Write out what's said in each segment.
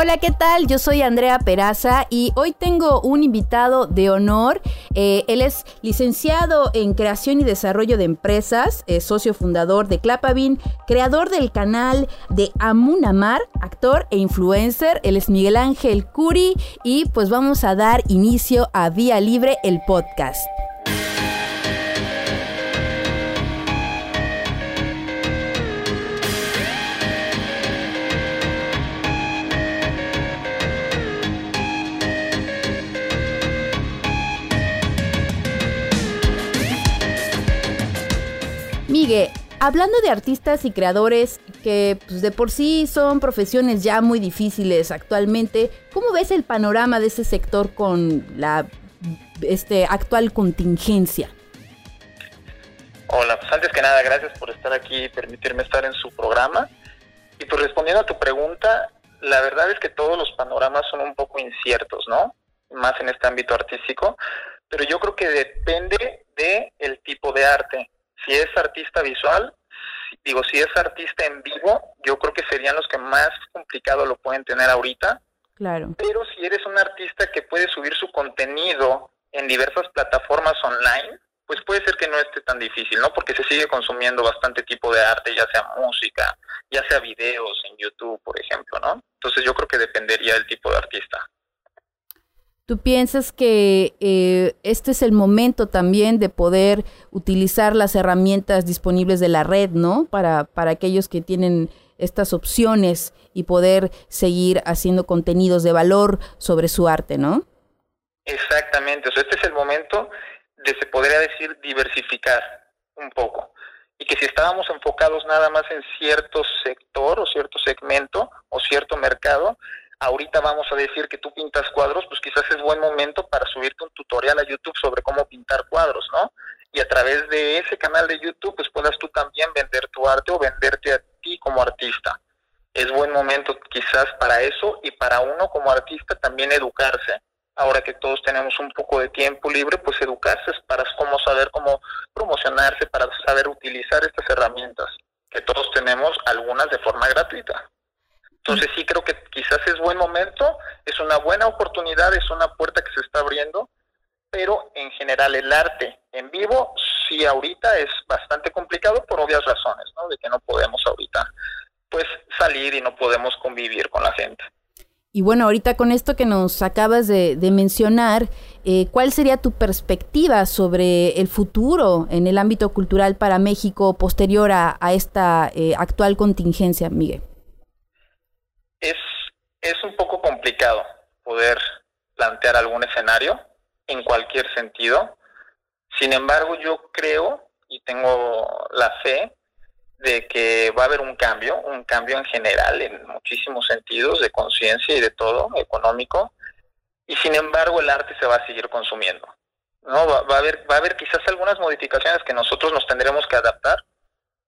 Hola, ¿qué tal? Yo soy Andrea Peraza y hoy tengo un invitado de honor. Eh, él es licenciado en Creación y Desarrollo de Empresas, socio fundador de Clapavin, creador del canal de Amunamar, actor e influencer. Él es Miguel Ángel Curi y pues vamos a dar inicio a Vía Libre, el podcast. Miguel, hablando de artistas y creadores que pues, de por sí son profesiones ya muy difíciles actualmente, ¿cómo ves el panorama de ese sector con la este, actual contingencia? Hola, pues antes que nada, gracias por estar aquí y permitirme estar en su programa. Y pues respondiendo a tu pregunta, la verdad es que todos los panoramas son un poco inciertos, ¿no? Más en este ámbito artístico, pero yo creo que depende de tipo de arte si es artista visual, digo, si es artista en vivo, yo creo que serían los que más complicado lo pueden tener ahorita. Claro. Pero si eres un artista que puede subir su contenido en diversas plataformas online, pues puede ser que no esté tan difícil, ¿no? Porque se sigue consumiendo bastante tipo de arte, ya sea música, ya sea videos en YouTube, por ejemplo, ¿no? Entonces yo creo que dependería del tipo de artista. ¿Tú piensas que eh, este es el momento también de poder utilizar las herramientas disponibles de la red, ¿no? Para, para aquellos que tienen estas opciones y poder seguir haciendo contenidos de valor sobre su arte, ¿no? Exactamente, o sea, este es el momento de, se podría decir, diversificar un poco. Y que si estábamos enfocados nada más en cierto sector o cierto segmento o cierto mercado, ahorita vamos a decir que tú pintas cuadros, pues quizás es buen momento para subirte un tutorial a YouTube sobre cómo pintar cuadros, ¿no? Y a través de ese canal de YouTube, pues puedas tú también vender tu arte o venderte a ti como artista. Es buen momento quizás para eso y para uno como artista también educarse. Ahora que todos tenemos un poco de tiempo libre, pues educarse para cómo saber cómo promocionarse, para saber utilizar estas herramientas, que todos tenemos algunas de forma gratuita. Entonces sí creo que quizás es buen momento, es una buena oportunidad, es una puerta que se está abriendo, pero en general el arte en vivo sí ahorita es bastante complicado por obvias razones, ¿no? De que no podemos ahorita pues salir y no podemos convivir con la gente. Y bueno, ahorita con esto que nos acabas de, mencionar, eh, ¿cuál sería tu perspectiva sobre el futuro en el ámbito cultural para México posterior a, esta eh, actual contingencia, Miguel? Es, un poco complicado poder plantear algún escenario en cualquier sentido. Sin embargo, yo creo y tengo la fe de que va a haber un cambio, un cambio en general en muchísimos sentidos de conciencia y de todo, económico, y sin embargo el arte se va a seguir consumiendo. No va, va, a haber va a haber quizás algunas modificaciones que nosotros nos tendremos que adaptar,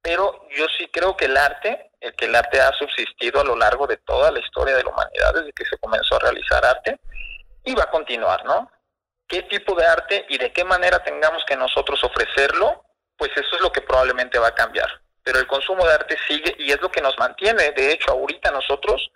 pero yo sí creo que el arte, el que el arte ha subsistido a lo largo de toda la historia de la humanidad, desde que se comenzó a realizar arte, y va a continuar, ¿no? ¿Qué tipo de arte y de qué manera tengamos que nosotros ofrecerlo? Pues eso es lo que probablemente va a cambiar. Pero el consumo de arte sigue y es lo que nos mantiene. De hecho, ahorita nosotros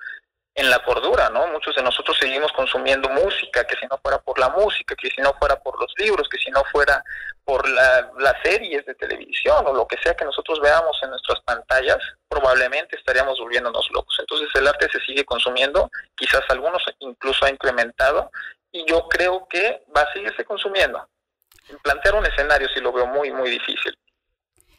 en la cordura, ¿no? Muchos de nosotros seguimos consumiendo música, que si no fuera por la música, que si no fuera por los libros, que si no fuera por la, las series de televisión o lo que sea que nosotros veamos en nuestras pantallas, probablemente estaríamos volviéndonos locos. Entonces el arte se sigue consumiendo, quizás algunos incluso ha incrementado, y yo creo que va a seguirse consumiendo. Plantear un escenario sí lo veo muy, muy difícil.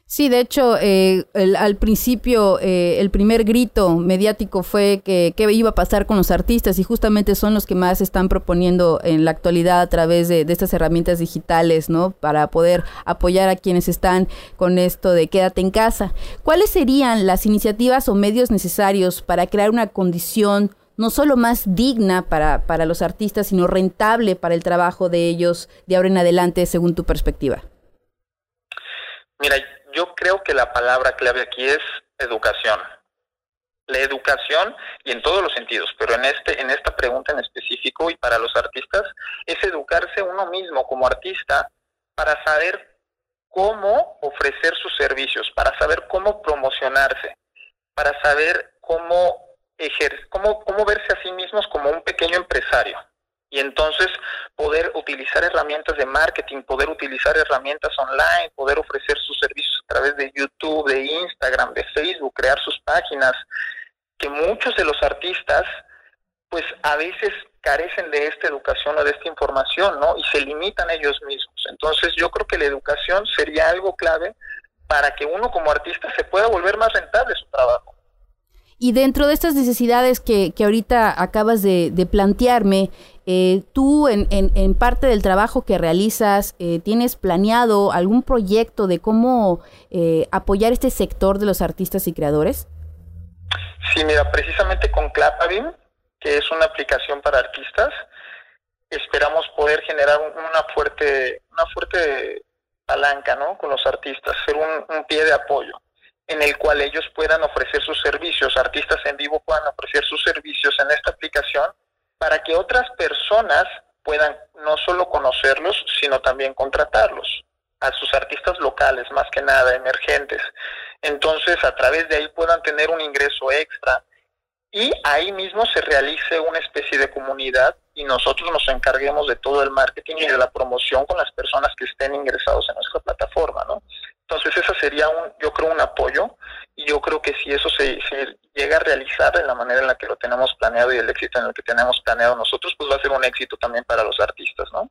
Sí, de hecho, eh, al principio eh, el primer grito mediático fue que qué iba a pasar con los artistas y justamente son los que más están proponiendo en la actualidad a través de, de, estas herramientas digitales, ¿no? Para poder apoyar a quienes están con esto de quédate en casa. ¿Cuáles serían las iniciativas o medios necesarios para crear una condición no solo más digna para, para los artistas, sino rentable para el trabajo de ellos de ahora en adelante, según tu perspectiva? Mira, yo creo que la palabra clave aquí es educación. La educación y en todos los sentidos, pero en este en esta pregunta en específico y para los artistas es educarse uno mismo como artista para saber cómo ofrecer sus servicios, para saber cómo promocionarse, para saber cómo, ejer cómo, cómo verse a sí mismos como un pequeño empresario. Y entonces poder utilizar herramientas de marketing, poder utilizar herramientas online, poder ofrecer sus servicios a través de YouTube, de Instagram, de Facebook, crear sus páginas, que muchos de los artistas pues a veces carecen de esta educación o de esta información, ¿no? Y se limitan ellos mismos. Entonces yo creo que la educación sería algo clave para que uno como artista se pueda volver más rentable su trabajo. Y dentro de estas necesidades que, que ahorita acabas de, plantearme, eh, tú en, en, parte del trabajo que realizas, eh, ¿tienes planeado algún proyecto de cómo eh, apoyar este sector de los artistas y creadores? Sí, mira, precisamente con Clapavim, que es una aplicación para artistas, esperamos poder generar una fuerte, una fuerte palanca ¿no? con los artistas, ser un, pie de apoyo en el cual ellos puedan ofrecer sus servicios, artistas en vivo puedan ofrecer sus servicios en esta aplicación para que otras personas puedan no solo conocerlos, sino también contratarlos a sus artistas locales, más que nada, emergentes. Entonces, a través de ahí puedan tener un ingreso extra y ahí mismo se realice una especie de comunidad y nosotros nos encarguemos de todo el marketing y de la promoción con las personas que estén ingresados en nuestra plataforma, ¿no? Entonces, esa sería, un, yo creo, un apoyo y yo creo que si eso se, llega a realizar de la manera en la que lo tenemos planeado y el éxito en el que tenemos planeado nosotros, pues va a ser un éxito también para los artistas, ¿no?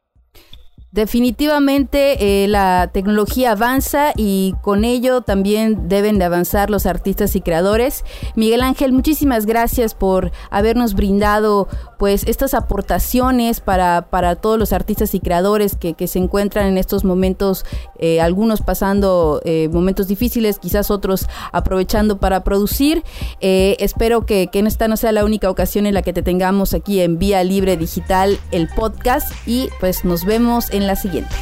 Definitivamente eh, la tecnología avanza y con ello también deben de avanzar los artistas y creadores. Miguel Ángel, muchísimas gracias por habernos brindado pues estas aportaciones para, para todos los artistas y creadores que, se encuentran en estos momentos, eh, algunos pasando eh, momentos difíciles, quizás otros aprovechando para producir. espero que, que esta no sea la única ocasión en la que te tengamos aquí en Vía Libre Digital, el podcast, y pues nos vemos en la siguiente.